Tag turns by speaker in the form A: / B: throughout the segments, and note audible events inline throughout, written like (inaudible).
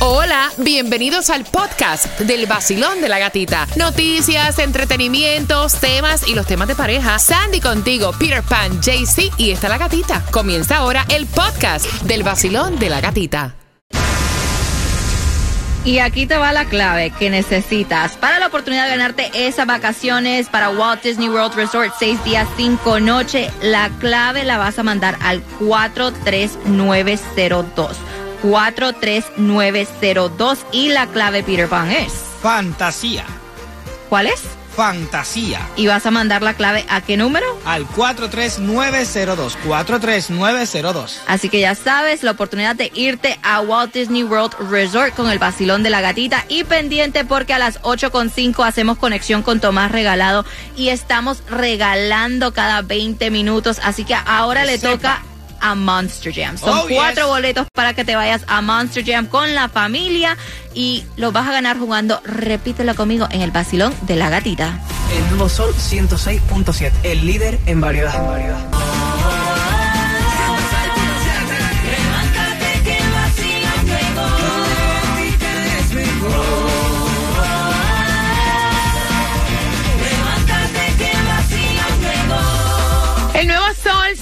A: Hola, bienvenidos al podcast del vacilón de la gatita. Noticias, entretenimientos, temas y los temas de pareja. Sandy contigo, Peter Pan, JC y está la gatita. Comienza ahora el podcast del vacilón de la gatita.
B: Y aquí te va la clave que necesitas para la oportunidad de ganarte esas vacaciones para Walt Disney World Resort, seis días, cinco noches. La clave la vas a mandar al 43902. 43902 y la clave Peter Pan es.
C: Fantasía.
B: ¿Cuál es?
C: Fantasía.
B: ¿Y vas a mandar la clave a qué número?
C: Al 43902. 43902.
B: Así que ya sabes, la oportunidad de irte a Walt Disney World Resort con el vacilón de la gatita y pendiente porque a las 8.5 hacemos conexión con Tomás Regalado y estamos regalando cada 20 minutos. Así que ahora le
C: sepa.
B: toca a Monster Jam. Son
C: Oh,
B: cuatro
C: yes.
B: boletos para que te vayas a Monster Jam con la familia y los vas a ganar jugando, repítelo conmigo, en el vacilón de la gatita.
D: El nuevo Sol 106.7, el líder en variedad. En variedad.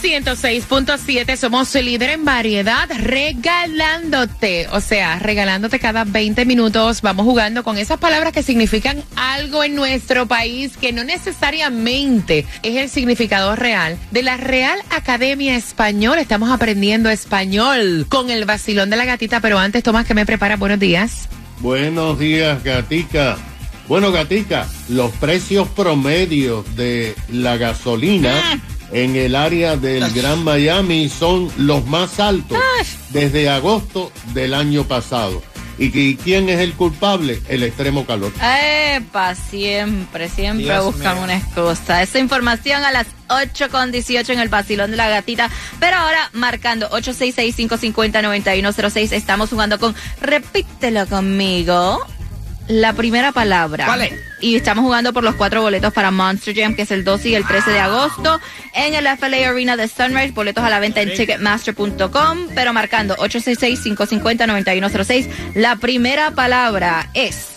A: 106.7, somos líder en variedad, regalándote, o sea, regalándote cada 20 minutos. Vamos jugando con esas palabras que significan algo en nuestro país que no necesariamente es el significado real. De la Real Academia Española estamos aprendiendo español con el vacilón de la gatita, pero antes, Tomás, que me prepara, buenos días.
E: Buenos días, Gatica. Bueno, Gatica, los precios promedios de la gasolina en el área del Gran Miami son los más altos desde agosto del año pasado. ¿Y qui- quién es el culpable? El extremo calor.
B: Epa, siempre, siempre
C: Dios
B: buscan
C: mío.
B: una excusa. Esa información a las 8 con 18 en el vacilón de la gatita. Pero ahora, marcando 866-550-9106, estamos jugando con Repítelo conmigo. La primera palabra.
C: ¿Cuál es?
B: Y estamos jugando por los cuatro boletos para Monster Jam, que es el 12 y el 13 de agosto, en el FLA Arena de Sunrise. Boletos a la venta en ticketmaster.com, pero marcando 866-550-9106. La primera palabra es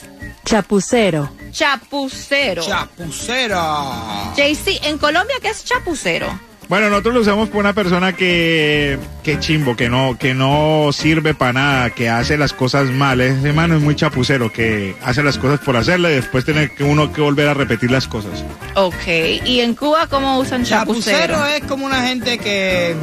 F: Chapucero.
B: chapucero.
C: Chapucero.
B: JC, en Colombia, ¿qué es chapucero?
G: Bueno, nosotros lo usamos por una persona que, que chimbo, que no, que no sirve para nada, que hace las cosas mal. Ese mano es muy chapucero, que hace las cosas por hacerle y después tiene que uno que volver a repetir las cosas.
B: Ok. ¿Y en Cuba cómo usan chapucero?
C: Chapucero es como una gente que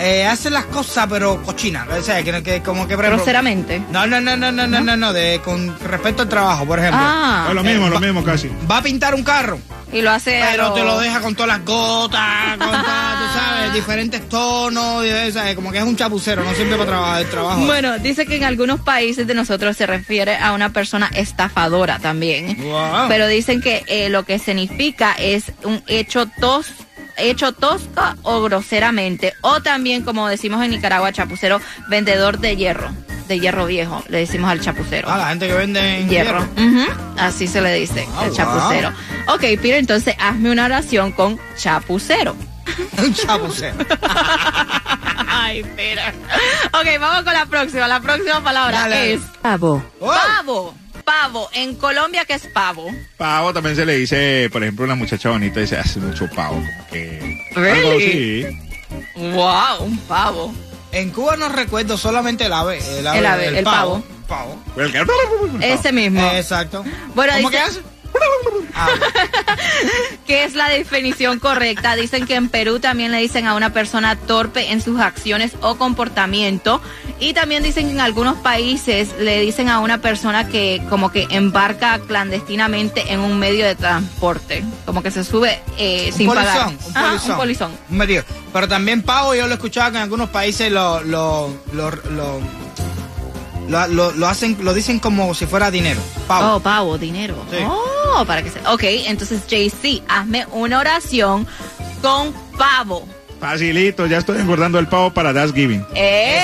C: eh, hace las cosas pero cochina. O sea, que, que como que...
B: Groseramente.
C: No, no, no, no, no, no, no, no, de, con respecto al trabajo, por ejemplo.
B: Ah,
G: lo mismo,
C: eh,
G: lo mismo casi.
C: Va a pintar un carro,
B: y lo hace.
C: pero te lo deja con todas las gotas, con todas, tú sabes, diferentes tonos, y, sea, como que es un chapucero, no sirve para trabajar el trabajo.
B: Bueno, dice que en algunos países de nosotros se refiere a una persona estafadora también.
C: Wow.
B: Pero dicen que eh, lo que significa es un hecho tos hecho tosca o groseramente. O también, como decimos en Nicaragua, chapucero, vendedor de hierro. De hierro viejo, le decimos al chapucero.
C: Ah, la gente que vende en
B: hierro. Así se le dice,
C: Ah,
B: el
C: wow.
B: chapucero. Ok, Peter, entonces hazme una oración con chapucero. (laughs)
C: un chapucero. (laughs)
B: Ay, Peter. Ok, vamos con la próxima. La próxima palabra
C: Dale.
B: es
F: Pavo.
C: Oh.
B: pavo. Pavo. En Colombia, ¿qué es pavo?
G: Pavo también se le dice, por ejemplo, una muchacha bonita dice, hace mucho pavo, como que...
B: Really?
G: Algo así.
B: Wow, un pavo.
C: En Cuba no recuerdo solamente el ave. El ave,
B: El ave, el pavo.
C: Pavo.
G: El que-
B: Ese mismo.
C: Exacto.
B: Bueno,
C: ¿Cómo
B: dice-
C: que hace? (laughs)
B: ¿Qué es la definición correcta? Dicen que en Perú también le dicen a una persona torpe en sus acciones o comportamiento. Y también dicen que en algunos países le dicen a una persona que como que embarca clandestinamente en un medio de transporte. Como que se sube eh,
C: un
B: sin pagar.
C: un
B: Ajá,
C: polizón.
B: un polizón.
C: Un metido. Pero también pavo, yo lo he escuchado que en algunos países lo, lo, lo, lo, lo, lo- lo hacen, lo dicen como si fuera dinero. Pavo.
B: Oh, pavo, dinero.
C: Sí.
B: Oh, para que se... Ok, entonces JC, hazme una oración con pavo.
G: Facilito, ya estoy engordando el pavo para Thanksgiving.
B: ¡Eh!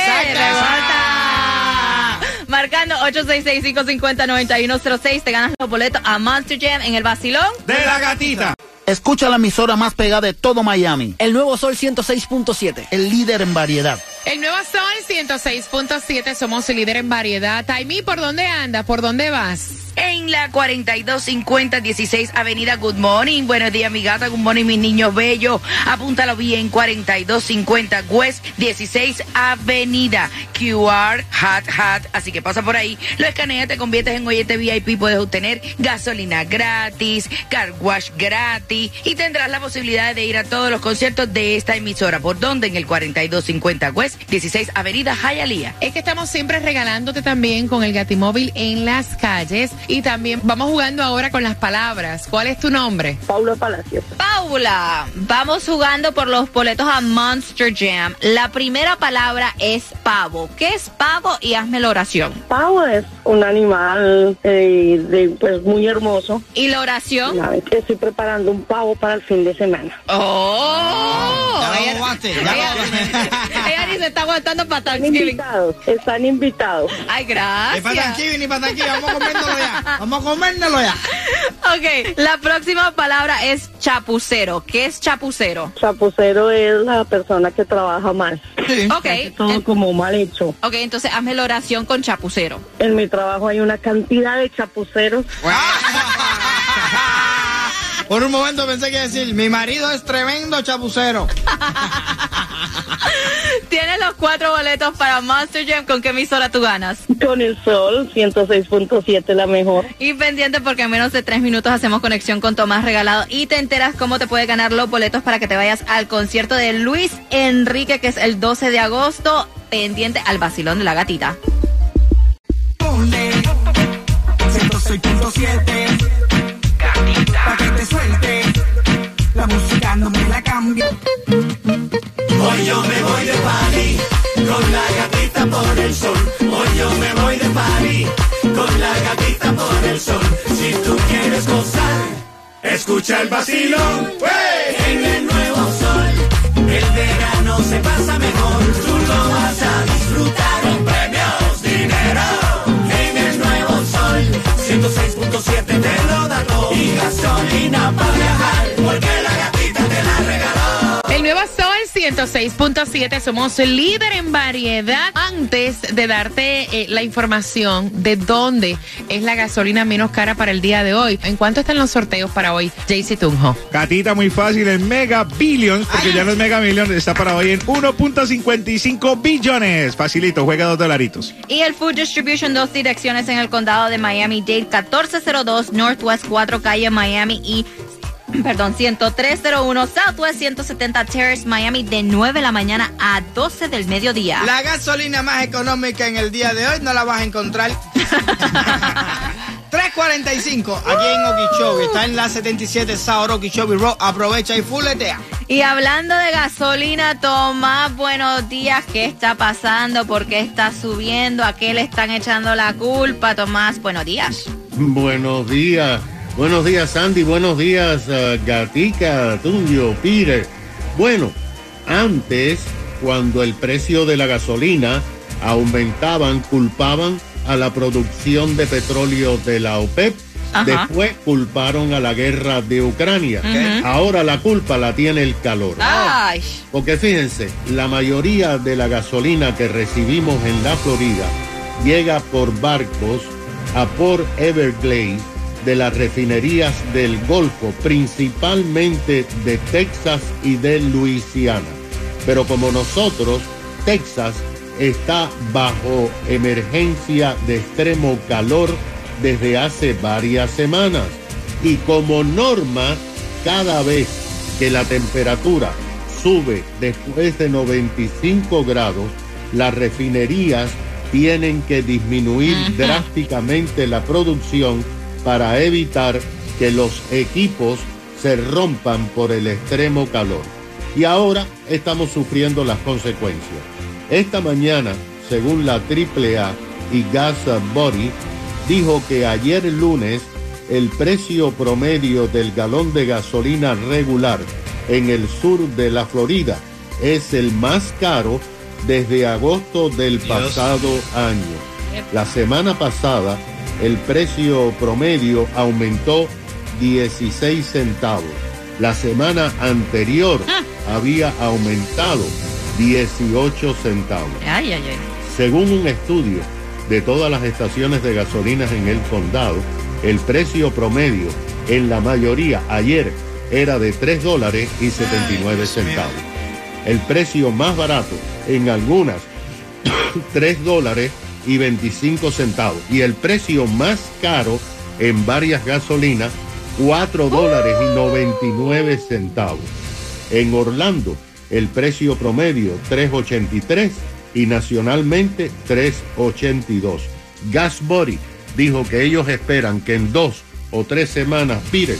B: Marcando 866-550-9106, te ganas los boletos a Monster Jam en el Basilón.
G: ¡De la gatita!
F: Escucha la emisora más pegada de todo Miami.
D: El nuevo Sol 106.7.
F: El líder en variedad.
A: El nuevo Sol 106.7, somos el líder en variedad. Taimi, ¿por dónde andas? ¿Por dónde vas?
H: en la 4250 16 Avenida Good Morning. Buenos días, mi gata. Good morning, mis niños bellos. Apúntalo bien, 4250 West 16 Avenida. QR Hat Hat. Así que pasa por ahí, lo escaneas, te conviertes en oyente VIP. Puedes obtener gasolina gratis, car wash gratis y tendrás la posibilidad de ir a todos los conciertos de esta emisora. ¿Por dónde? En el 4250 West 16 Avenida Hialeah.
A: Es que estamos siempre regalándote también con el Gatimóvil en las calles y también vamos jugando ahora con las palabras. ¿Cuál es tu nombre?
I: Paula Palacios.
B: Paula, vamos jugando por los boletos a Monster Jam. La primera palabra es pavo. ¿Qué es pavo? Y hazme la oración.
I: Pavo es un animal eh, de, pues muy hermoso.
B: ¿Y la oración?
I: Estoy preparando un pavo para el fin de semana.
B: ¡Oh!
C: Ya lo
B: ella,
C: aguaste, ya
B: ella-
C: lo aguaste.
B: ella se está aguantando para
I: Están
B: Thanksgiving.
I: invitados, están invitados.
B: Ay,
C: Ni para
B: gracias.
C: Thanksgiving, ni para Thanksgiving. Vamos a comérnoslo ya. Vamos a comérnoslo ya.
B: Ok, la próxima palabra es chapucero. ¿Qué es chapucero?
I: Chapucero es la persona que trabaja mal.
B: Ok,
I: Todo
B: en-
I: como mal hecho.
B: ok, entonces hazme la oración con chapucero.
I: En mi trabajo hay una cantidad de chapuceros. (laughs)
C: Por un momento pensé que decir, mi marido es tremendo chapucero. (laughs) (laughs)
B: Tienes los cuatro boletos para Monster Jam. ¿Con qué emisora tú ganas?
I: Con el sol, 106.7 la mejor.
B: Y pendiente porque en menos de tres minutos hacemos conexión con Tomás Regalado y te enteras cómo te puede ganar los boletos para que te vayas al concierto de Luis Enrique, que es el 12 de agosto, pendiente al vacilón de la gatita.
J: 106.7 yo me voy de party Con la gatita por el sol. Hoy yo me voy de party Con la gatita por el sol. Si tú quieres gozar Escucha el vacilón. En el nuevo sol El verano se pasa mejor. Tú lo vas a disfrutar. Con premios, dinero. En el nuevo sol 106.7 te lo da todo. Y gasolina para
A: 106.7, somos líder en variedad. Antes de darte eh, la información de dónde es la gasolina menos cara para el día de hoy, ¿en cuánto están los sorteos para hoy, Jaycee Tunjo?
G: Catita muy fácil en Mega Billions, porque ya no es Mega Millions, está para hoy en 1.55 billones. Facilito, juega dos dolaritos.
B: Y el Food Distribution, dos direcciones en el condado de Miami-Dade, 1402 Northwest 4 Calle Miami y (clears throat) Perdón, 10301 Southwest 170 Terrace, Miami, de 9 de la mañana a 12 del mediodía.
C: La gasolina más económica en el día de hoy no la vas a encontrar. (laughs) 345 aquí en Okeechobee. Está en la 77 South Okeechobee Road. Aprovecha y fuletea.
B: Y hablando de gasolina, Tomás, buenos días. ¿Qué está pasando? ¿Por qué está subiendo? ¿A qué le están echando la culpa, Tomás? Buenos días.
E: Buenos días. Buenos días, Sandy. Buenos días, uh, Gatica, Tundio, Peter. Bueno, antes, cuando el precio de la gasolina aumentaban, culpaban a la producción de petróleo de la OPEP.
B: Ajá.
E: Después culparon a la guerra de Ucrania. Ahora la culpa la tiene el calor.
B: Ay,
E: Porque fíjense, la mayoría de la gasolina que recibimos en la Florida llega por barcos a Port Everglades de las refinerías del Golfo, principalmente de Texas y de Luisiana. Pero como nosotros, Texas está bajo emergencia de extremo calor desde hace varias semanas. Y como norma, cada vez que la temperatura sube después de 95 grados, las refinerías tienen que disminuir drásticamente la producción para evitar que los equipos se rompan por el extremo calor. Y ahora estamos sufriendo las consecuencias. Esta mañana, según la AAA y Gas Body, dijo que ayer lunes el precio promedio del galón de gasolina regular en el sur de la Florida es el más caro desde agosto del pasado año. La semana pasada el precio promedio aumentó 16 centavos La semana anterior había aumentado 18 centavos.
B: Ay, ay, ay.
E: Según un estudio de todas las estaciones de gasolinas en el condado, el precio promedio en la mayoría ayer era de 3 dólares y 79 centavos. El precio más barato en algunas (coughs) 3 dólares y 25 centavos. Y el precio más caro en varias gasolinas 4 dólares y 99 centavos. En Orlando, el precio promedio 3.83 y nacionalmente 3.82. Gas Body dijo que ellos esperan que en dos o tres semanas Pire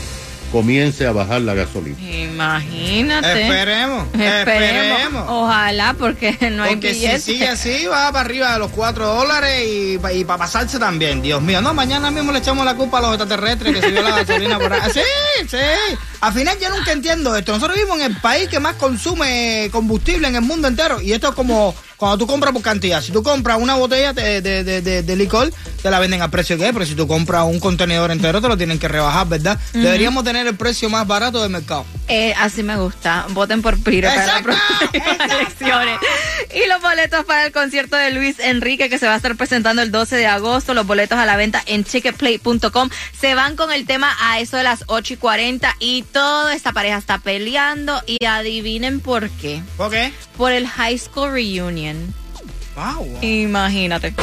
E: comience a bajar la gasolina.
B: Imagínate.
C: Esperemos,
B: Esperemos.
C: esperemos.
B: Ojalá, porque (laughs) no hay
C: Porque si sigue así, va para arriba de los 4 dólares y, para pasarse también. Dios mío, no, mañana mismo le echamos la culpa a los extraterrestres que subió la gasolina por ahí. (laughs) Sí, sí. Al final yo nunca entiendo esto. Nosotros vivimos en el país que más consume combustible en el mundo entero. Y esto es como cuando tú compras por cantidad. Si tú compras una botella de, de- de- licor, te la venden a precio que es. Pero si tú compras un contenedor entero, te lo tienen que rebajar, ¿verdad? Deberíamos tener el precio más barato del mercado.
B: Eh, así me gusta. Voten por Piro para las próximas (laughs) elecciones. Y los boletos para el concierto de Luis Enrique que se va a estar presentando el 12 de agosto. Los boletos a la venta en ticketplay.com. Se van con el tema a eso de las 8 y 40 y toda esta pareja está peleando. Y adivinen por qué.
C: ¿Por qué?
B: Por el High School Reunion. Imagínate.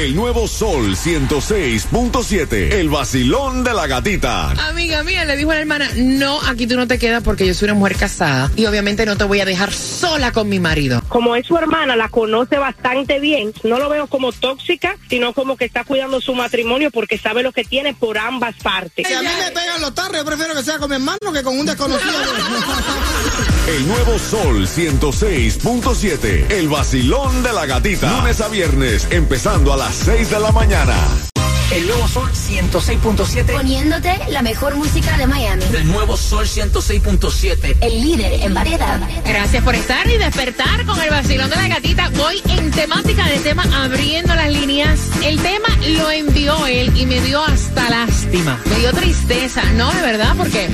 K: El nuevo Sol 106.7. El vacilón de la gatita.
A: Amiga mía le dijo a la hermana, no, aquí tú no te quedas porque yo soy una mujer casada y obviamente no te voy a dejar sola con mi marido.
L: Como es su hermana, la conoce bastante bien. No lo veo como tóxica, sino como que está cuidando su matrimonio porque sabe lo que tiene por ambas partes.
C: Si a mí me pegan los tarros, yo prefiero que sea con mi hermano que con un desconocido. (laughs)
K: El nuevo Sol 106.7. El vacilón de la gatita. Lunes a viernes, empezando a las 6 de la mañana.
D: El nuevo Sol 106.7.
M: Poniéndote la mejor música de Miami.
D: El nuevo Sol 106.7.
M: El líder en variedad.
A: Gracias por estar y despertar con el vacilón de la gatita. Voy en temática de tema abriendo las líneas. El tema lo envió él y me dio hasta lástima. Me dio tristeza, ¿no? De verdad, porque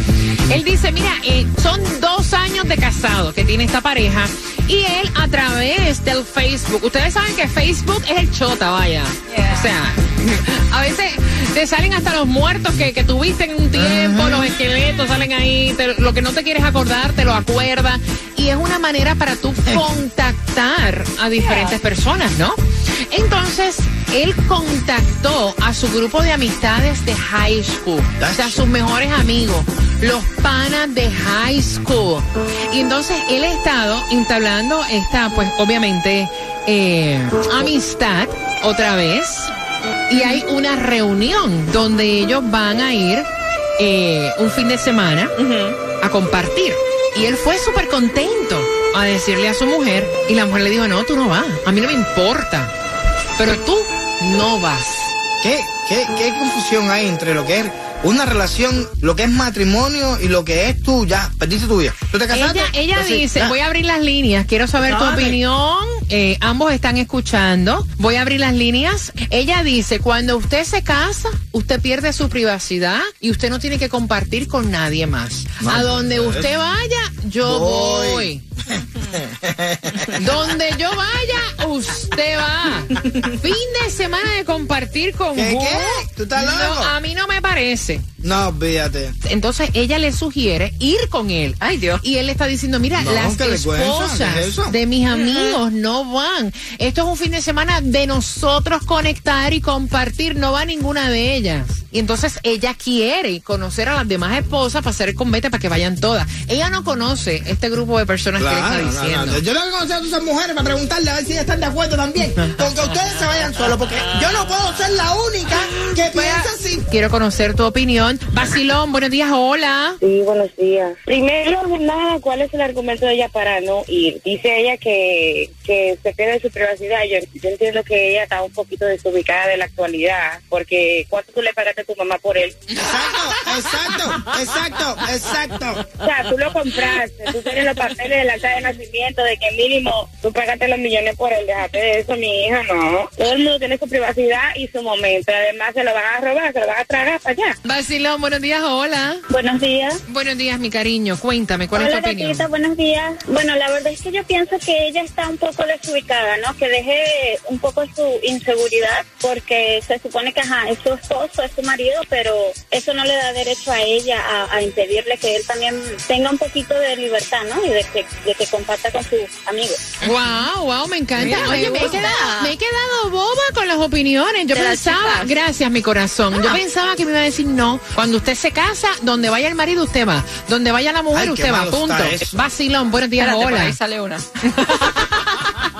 A: él dice, mira, eh, son dos años de casado que tiene esta pareja y él a través del Facebook, ustedes saben que Facebook es el chota, vaya. O sea, (laughs) a veces te salen hasta los muertos que, que tuviste en un tiempo, los esqueletos salen ahí, te- lo que no te quieres acordar te lo acuerdas. Y es una manera para tú contactar a diferentes personas, ¿no? Entonces, él contactó a su grupo de amistades de high school, o sea, sus mejores amigos, los panas de high school. Y entonces él ha estado entablando esta, pues obviamente, eh, amistad otra vez. Y hay una reunión donde ellos van a ir eh, un fin de semana a compartir. Y él fue súper contento a decirle a su mujer. Y la mujer le dijo, no, tú no vas. A mí no me importa. Pero tú no vas.
C: ¿Qué, qué, qué confusión hay entre lo que es una relación, lo que es matrimonio y lo que es tú ya? Perdiste tu vida. ¿Tú te casaste?
A: Ella, ella
C: Así,
A: dice,
C: ya.
A: voy a abrir las líneas, quiero saber tu opinión. Eh, ambos están escuchando. Voy a abrir las líneas. Ella dice, cuando usted se casa, usted pierde su privacidad y usted no tiene que compartir con nadie más. A donde
C: pues,
A: usted vaya, yo
C: voy.
A: voy. (laughs) Donde yo vaya, usted va. (laughs) Fin de semana de compartir con
C: ¿Qué, qué? ¿Tú estás
A: No,
C: loco?
A: a mí no me parece.
C: No, olvídate.
A: Entonces ella le sugiere ir con él. Ay Dios. Y él le está diciendo, mira,
C: No,
A: las esposas de mis amigos no van. Esto es un fin de semana de nosotros conectar y compartir. No va ninguna de ellas. Y entonces ella quiere conocer a las demás esposas para hacer el convete para que vayan todas. Ella no conoce este grupo de personas que le
C: no,
A: está diciendo.
C: no, Yo tengo que conocer a todas esas mujeres para preguntarle a ver si ellas están de acuerdo también. (laughs) Con que ustedes se vayan solos, porque yo no puedo ser la única que piensa.
A: Quiero conocer tu opinión. Basilón, buenos días, hola.
L: Sí, buenos días. Primero, nada, ¿cuál es el argumento de ella para no ir? Dice ella que, que
N: se pierde su privacidad. Yo, yo entiendo que ella está un poquito desubicada de la actualidad, porque ¿cuánto tú le pagaste a tu mamá por él?
C: Exacto, exacto, exacto.
N: O sea, tú lo compraste, tú tienes los papeles de la acta de nacimiento, de que mínimo tú pagaste los millones por él. Déjate de eso, mi hija, no. Todo el mundo tiene su privacidad y su momento. Además, se lo van a robar, se lo van a tragar para allá.
A: Vacilón, buenos días, hola.
N: Buenos días.
A: Buenos días, mi cariño. Cuéntame, ¿cuál
N: Hola,
A: es tu opinión?
N: gatita, buenos días. Bueno, la verdad es que yo pienso que ella está un poco desubicada, ¿no? Que deje un poco su inseguridad, porque se supone que, ajá, es su esposo, es su marido, pero eso no le da derecho a ella a, a impedirle que él también tenga un poquito de libertad, ¿no? Y de que, de que comparta con sus amigos.
A: Wow, wow, me encanta.
N: Mira,
A: Oye,
N: me
A: me he, quedado, me he quedado boba con las opiniones. Yo pensaba, gracias, mi corazón. Yo
N: Ah.
A: Pensaba que me iba a decir no. Cuando usted se casa, donde vaya el marido, usted va. Donde vaya la mujer,
C: Ay,
A: usted va. Punto. Vacilón, buenos días,
B: Espérate,
A: hola.
B: ahí sale una. (laughs)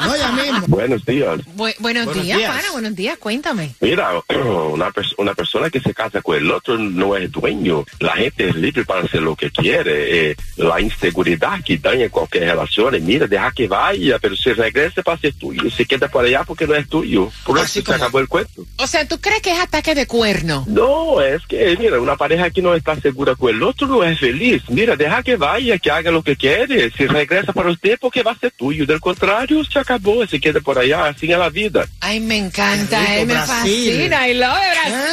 C: No, ya mismo.
O: Buenos días.
A: Bu- buenos,
O: Buenos
A: días,
O: días.
A: pana, buenos días, cuéntame.
O: Mira, (clears throat) una, pers- una persona que se casa con el otro no es dueño. La gente es libre para hacer lo que quiere. Eh, la inseguridad que daña cualquier relación, eh, mira, deja que vaya, pero si regresa para ser tuyo, se queda por allá porque no es tuyo. Por eso se acabó el cuento.
A: O sea, ¿tú crees que es ataque de cuerno?
O: No, es que, mira, una pareja que no está segura con el otro no es feliz. Mira, deja que vaya, que haga lo que quiere. Si regresa para usted, porque va a ser tuyo. Del contrario, se acabó, se queda por allá. Así es la vida.
A: Ay, me encanta,
O: rico,
A: eh, me
O: Brasil.
A: fascina. I love it, Brasil.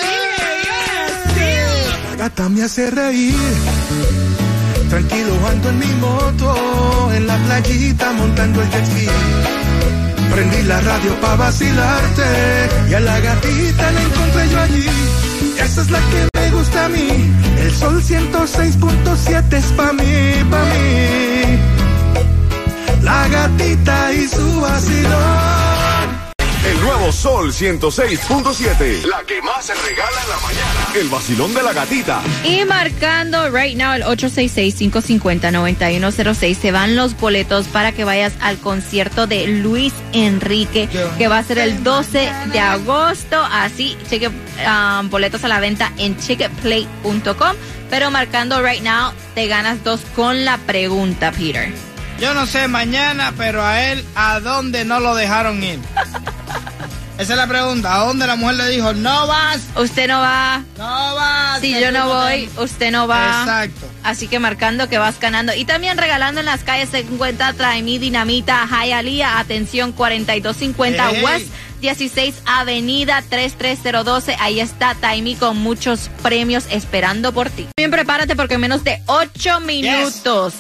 P: La gata me hace reír. Tranquilo ando en mi moto, en la playita montando el jet ski. Prendí la radio para vacilarte y a la gatita la encontré yo allí. Esa es la que me gusta a mí. El sol 106.7 es pa' mí, pa' mí. La gatita y su vacilón.
K: El nuevo Sol 106.7. La que más se regala en la mañana. El vacilón de la gatita.
B: Y marcando right now el 866-550-9106 se van los boletos para que vayas al concierto de Luis Enrique que va a ser el 12 de agosto. Así, cheque um, boletos a la venta en ticketplay.com. Pero marcando right now te ganas dos con la pregunta, Peter.
C: Yo no sé mañana, pero a él, ¿a dónde no lo dejaron ir? Esa es la pregunta. ¿A dónde la mujer le dijo, no vas?
B: Usted no va.
C: No vas.
B: Si yo no
C: te-
B: voy, usted no va.
C: Exacto.
B: Así que marcando que vas ganando. Y también regalando en las calles se encuentra Traemí Dinamita, Hialeah, atención 4250
Q: Ey.
B: West 16 Avenida 33012. Ahí está Taimi con muchos premios esperando por ti. Bien, prepárate porque en menos de 8 minutos.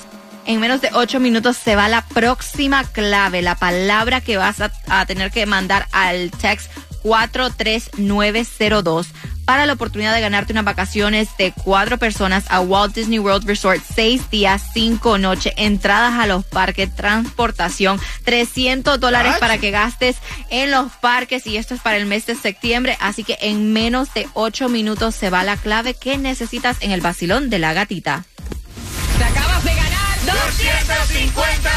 B: En menos de 8 minutos se va la próxima clave, la palabra que vas a, a tener que mandar al text 43902 para la oportunidad de ganarte unas vacaciones de cuatro personas a Walt Disney World Resort, seis días, cinco noches, entradas a los parques, transportación, 300 dólares para que gastes en los parques y esto es para el mes de septiembre, así que en menos de ocho minutos se va la clave que necesitas en el vacilón de la gatita.
A: Te acabas de ganar
J: 250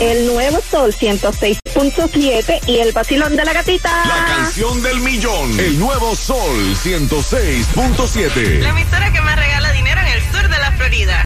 L: El nuevo Sol 106.7 y el vacilón de la gatita.
K: La canción del millón. El nuevo Sol 106.7.
R: La emisora que más regala dinero en el sur de la Florida.